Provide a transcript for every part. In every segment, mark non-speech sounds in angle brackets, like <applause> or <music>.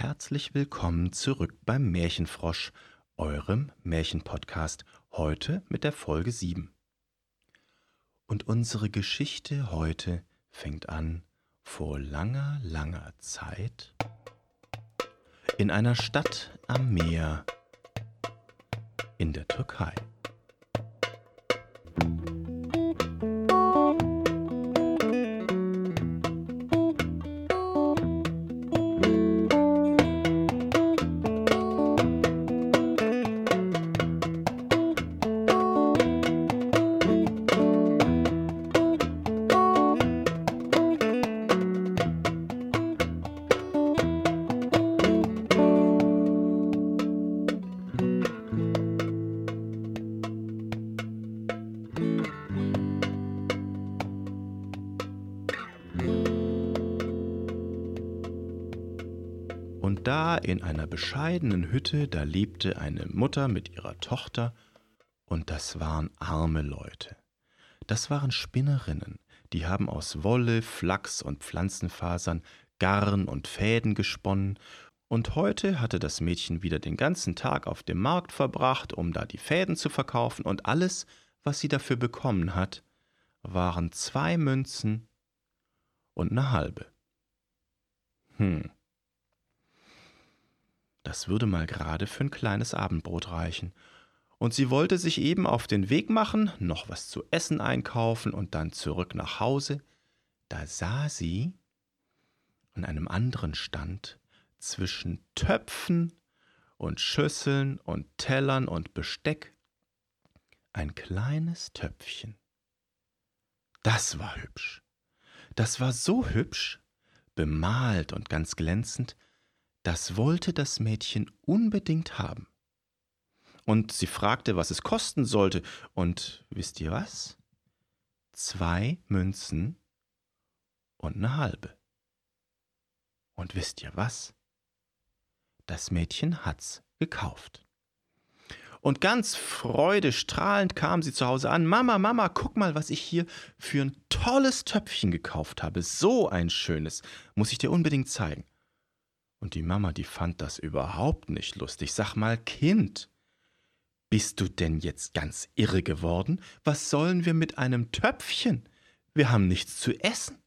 Herzlich willkommen zurück beim Märchenfrosch, eurem Märchenpodcast, heute mit der Folge 7. Und unsere Geschichte heute fängt an vor langer, langer Zeit in einer Stadt am Meer in der Türkei. Da in einer bescheidenen Hütte, da lebte eine Mutter mit ihrer Tochter, und das waren arme Leute. Das waren Spinnerinnen, die haben aus Wolle, Flachs und Pflanzenfasern Garn und Fäden gesponnen, und heute hatte das Mädchen wieder den ganzen Tag auf dem Markt verbracht, um da die Fäden zu verkaufen, und alles, was sie dafür bekommen hat, waren zwei Münzen und eine halbe. Hm. Das würde mal gerade für ein kleines Abendbrot reichen. Und sie wollte sich eben auf den Weg machen, noch was zu essen einkaufen und dann zurück nach Hause. Da sah sie an einem anderen Stand zwischen Töpfen und Schüsseln und Tellern und Besteck ein kleines Töpfchen. Das war hübsch. Das war so hübsch, bemalt und ganz glänzend, das wollte das Mädchen unbedingt haben. Und sie fragte, was es kosten sollte, und wisst ihr was? Zwei Münzen und eine halbe. Und wisst ihr was? Das Mädchen hat's gekauft. Und ganz freudestrahlend kam sie zu Hause an. Mama, Mama, guck mal, was ich hier für ein tolles Töpfchen gekauft habe. So ein schönes. Muss ich dir unbedingt zeigen. Und die Mama, die fand das überhaupt nicht lustig. Sag mal, Kind, bist du denn jetzt ganz irre geworden? Was sollen wir mit einem Töpfchen? Wir haben nichts zu essen.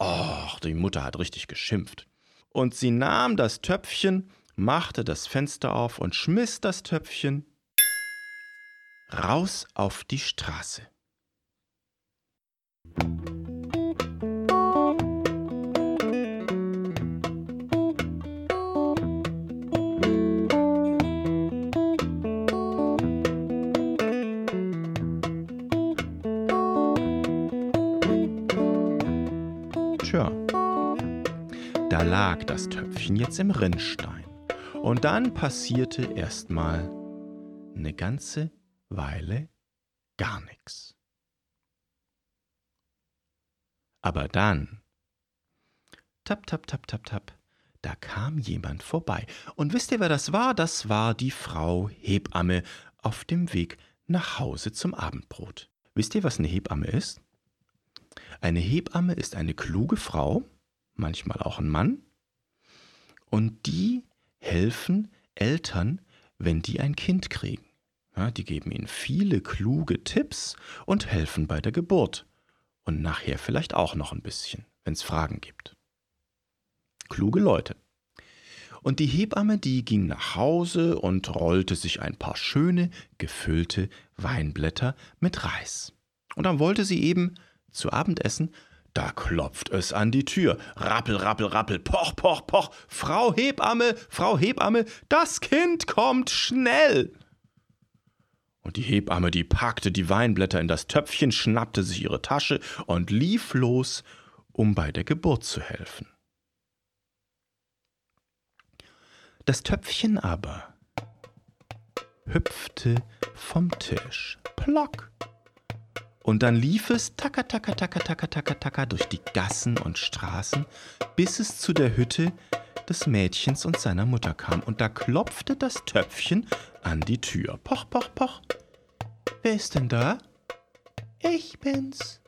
Och, die Mutter hat richtig geschimpft. Und sie nahm das Töpfchen, machte das Fenster auf und schmiss das Töpfchen raus auf die Straße. Tja, da lag das Töpfchen jetzt im Rinnstein. Und dann passierte erstmal eine ganze Weile gar nichts. Aber dann, tap, tap, tap, tap, tap, da kam jemand vorbei. Und wisst ihr, wer das war? Das war die Frau Hebamme auf dem Weg nach Hause zum Abendbrot. Wisst ihr, was eine Hebamme ist? Eine Hebamme ist eine kluge Frau, manchmal auch ein Mann, und die helfen Eltern, wenn die ein Kind kriegen. Ja, die geben ihnen viele kluge Tipps und helfen bei der Geburt. Und nachher vielleicht auch noch ein bisschen, wenn es Fragen gibt. Kluge Leute. Und die Hebamme, die ging nach Hause und rollte sich ein paar schöne, gefüllte Weinblätter mit Reis. Und dann wollte sie eben zu Abendessen, da klopft es an die Tür. Rappel, rappel, rappel, poch, poch, poch. Frau Hebamme, Frau Hebamme, das Kind kommt schnell. Und die Hebamme, die packte die Weinblätter in das Töpfchen, schnappte sich ihre Tasche und lief los, um bei der Geburt zu helfen. Das Töpfchen aber hüpfte vom Tisch. Plock. Und dann lief es tacker, tacker, tacker, tacker, tacker, tacker durch die Gassen und Straßen, bis es zu der Hütte des Mädchens und seiner Mutter kam. Und da klopfte das Töpfchen an die Tür. Poch, poch, poch. Wer ist denn da? Ich bin's.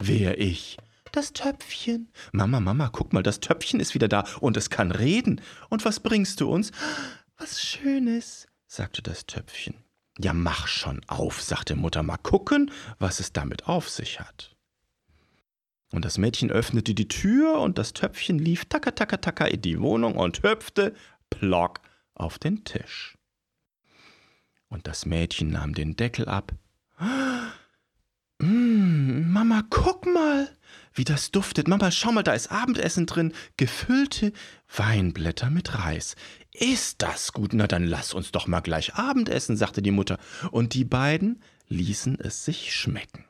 Wer ich? das Töpfchen. Mama, Mama, guck mal, das Töpfchen ist wieder da und es kann reden. Und was bringst du uns? Was Schönes, sagte das Töpfchen. Ja, mach schon auf, sagte Mutter, mal gucken, was es damit auf sich hat. Und das Mädchen öffnete die Tür und das Töpfchen lief tacker, tacker, tacker in die Wohnung und hüpfte plock auf den Tisch. Und das Mädchen nahm den Deckel ab. Mama, guck mal, wie das duftet. Mama, schau mal, da ist Abendessen drin. Gefüllte Weinblätter mit Reis. Ist das gut? Na, dann lass uns doch mal gleich Abendessen, sagte die Mutter. Und die beiden ließen es sich schmecken.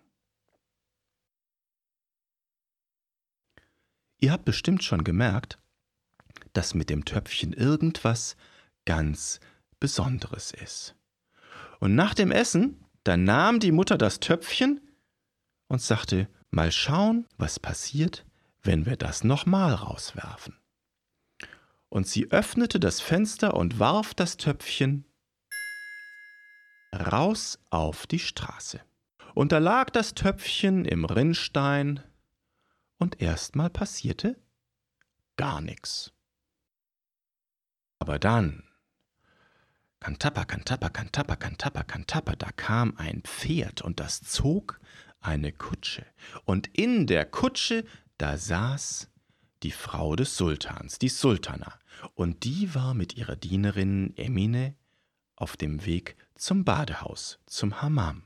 Ihr habt bestimmt schon gemerkt, dass mit dem Töpfchen irgendwas ganz Besonderes ist. Und nach dem Essen, da nahm die Mutter das Töpfchen und sagte, mal schauen, was passiert, wenn wir das nochmal rauswerfen. Und sie öffnete das Fenster und warf das Töpfchen raus auf die Straße. Und da lag das Töpfchen im Rinnstein und erstmal passierte gar nichts. Aber dann, Kantapper, Kantapper, Kantapper, Kantapper, Kantapper, da kam ein Pferd und das zog eine Kutsche. Und in der Kutsche, da saß die Frau des Sultans, die Sultana, und die war mit ihrer Dienerin Emine auf dem Weg zum Badehaus, zum Hammam.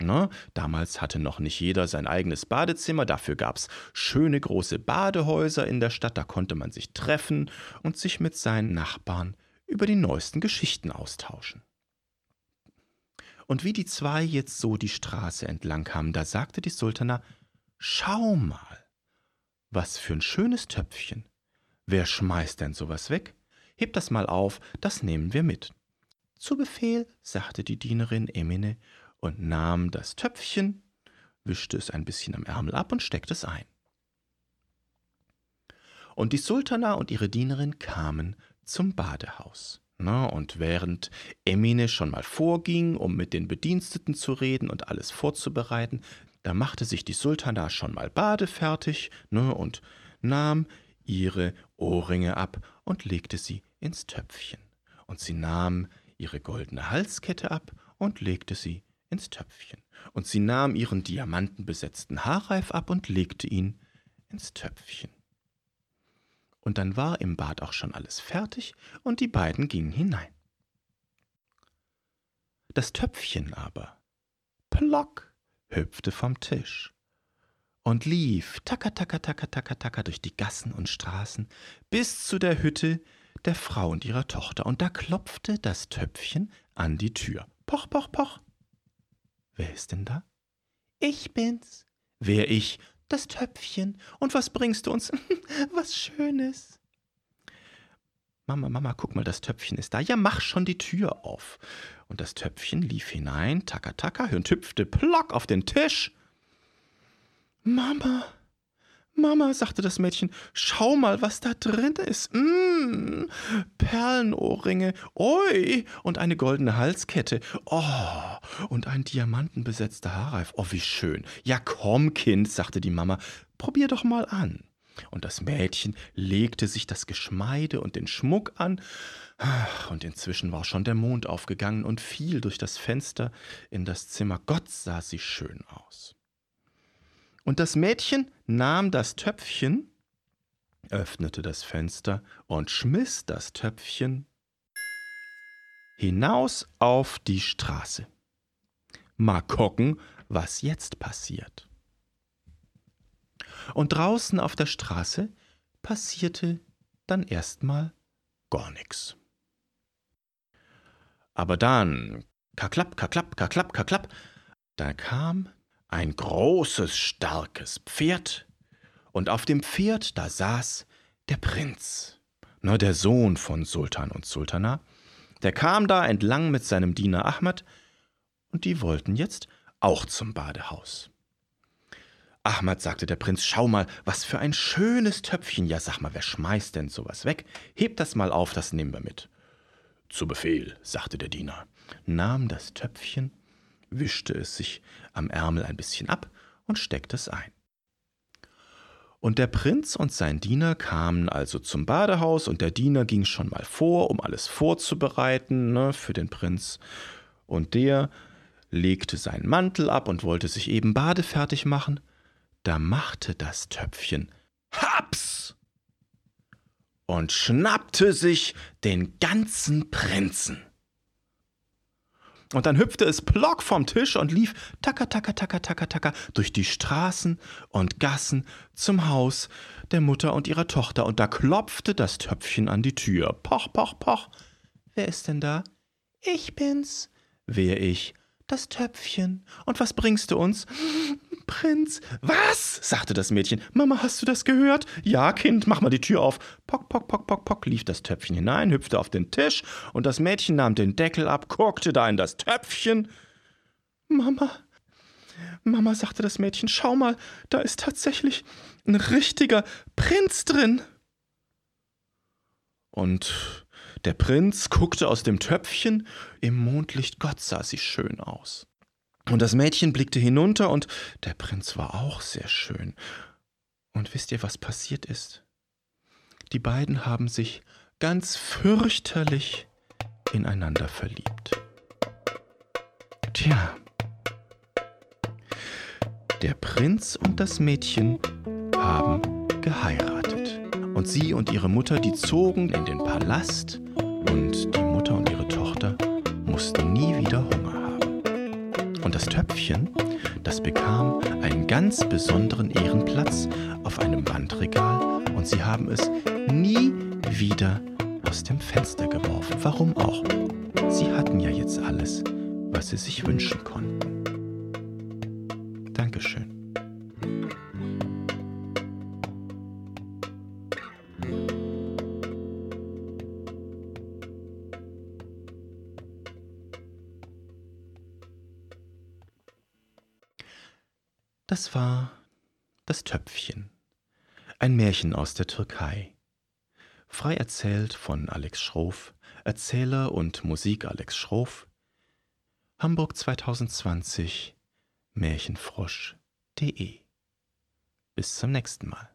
Ne? Damals hatte noch nicht jeder sein eigenes Badezimmer, dafür gab es schöne große Badehäuser in der Stadt, da konnte man sich treffen und sich mit seinen Nachbarn über die neuesten Geschichten austauschen. Und wie die zwei jetzt so die Straße entlang kamen, da sagte die Sultana, Schau mal, was für ein schönes Töpfchen. Wer schmeißt denn sowas weg? Heb das mal auf, das nehmen wir mit. Zu Befehl, sagte die Dienerin Emine und nahm das Töpfchen, wischte es ein bisschen am Ärmel ab und steckte es ein. Und die Sultana und ihre Dienerin kamen zum Badehaus. Na, und während Emine schon mal vorging, um mit den Bediensteten zu reden und alles vorzubereiten, da machte sich die Sultana schon mal badefertig ne, und nahm ihre Ohrringe ab und legte sie ins Töpfchen. Und sie nahm ihre goldene Halskette ab und legte sie ins Töpfchen. Und sie nahm ihren diamantenbesetzten Haarreif ab und legte ihn ins Töpfchen. Und dann war im Bad auch schon alles fertig und die beiden gingen hinein. Das Töpfchen aber, plock, hüpfte vom Tisch und lief tacker, tacker, tacker, tacker, tacker durch die Gassen und Straßen bis zu der Hütte der Frau und ihrer Tochter. Und da klopfte das Töpfchen an die Tür. Poch, poch, poch. Wer ist denn da? Ich bin's. Wer ich? Das Töpfchen. Und was bringst du uns? <laughs> was Schönes. Mama, Mama, guck mal, das Töpfchen ist da. Ja, mach schon die Tür auf. Und das Töpfchen lief hinein, tacker, tacker, und hüpfte plock auf den Tisch. Mama, Mama, sagte das Mädchen, schau mal, was da drin ist. Mmh, Perlenohrringe, oi, und eine goldene Halskette. Oh, und ein diamantenbesetzter Haarreif. Oh, wie schön. Ja, komm, Kind, sagte die Mama, probier doch mal an. Und das Mädchen legte sich das Geschmeide und den Schmuck an, und inzwischen war schon der Mond aufgegangen und fiel durch das Fenster in das Zimmer. Gott sah sie schön aus. Und das Mädchen nahm das Töpfchen, öffnete das Fenster und schmiss das Töpfchen hinaus auf die Straße. Mal gucken, was jetzt passiert. Und draußen auf der Straße passierte dann erstmal gar nichts. Aber dann, kaklapp, kaklapp, kaklapp, kaklapp, da kam ein großes, starkes Pferd, und auf dem Pferd da saß der Prinz, ne, der Sohn von Sultan und Sultana, der kam da entlang mit seinem Diener Ahmad, und die wollten jetzt auch zum Badehaus. Ahmad, sagte der Prinz, schau mal, was für ein schönes Töpfchen. Ja, sag mal, wer schmeißt denn sowas weg? Heb das mal auf, das nehmen wir mit. Zu Befehl, sagte der Diener, nahm das Töpfchen wischte es sich am Ärmel ein bisschen ab und steckte es ein. Und der Prinz und sein Diener kamen also zum Badehaus und der Diener ging schon mal vor, um alles vorzubereiten ne, für den Prinz. Und der legte seinen Mantel ab und wollte sich eben badefertig machen. Da machte das Töpfchen Haps und schnappte sich den ganzen Prinzen. Und dann hüpfte es plock vom Tisch und lief tacker, tacker, tacker, tacker, tacker durch die Straßen und Gassen zum Haus der Mutter und ihrer Tochter. Und da klopfte das Töpfchen an die Tür. Poch, poch, poch. Wer ist denn da? Ich bin's. Wer ich? Das Töpfchen. Und was bringst du uns? Prinz. Was? sagte das Mädchen. Mama, hast du das gehört? Ja, Kind, mach mal die Tür auf. Pock, pock, pock, pock, pock, lief das Töpfchen hinein, hüpfte auf den Tisch und das Mädchen nahm den Deckel ab, guckte da in das Töpfchen. Mama, Mama, sagte das Mädchen, schau mal, da ist tatsächlich ein richtiger Prinz drin. Und der Prinz guckte aus dem Töpfchen, im Mondlicht Gott sah sie schön aus. Und das Mädchen blickte hinunter, und der Prinz war auch sehr schön. Und wisst ihr, was passiert ist? Die beiden haben sich ganz fürchterlich ineinander verliebt. Tja, der Prinz und das Mädchen haben geheiratet. Und sie und ihre Mutter, die zogen in den Palast, und die Mutter und ihre Tochter mussten nie das Töpfchen, das bekam einen ganz besonderen Ehrenplatz auf einem Wandregal und sie haben es nie wieder aus dem Fenster geworfen. Warum auch? Sie hatten ja jetzt alles, was sie sich wünschen konnten. Das war das Töpfchen, ein Märchen aus der Türkei. Frei erzählt von Alex Schroff, Erzähler und Musik Alex Schroff, Hamburg 2020, Märchenfrosch.de. Bis zum nächsten Mal.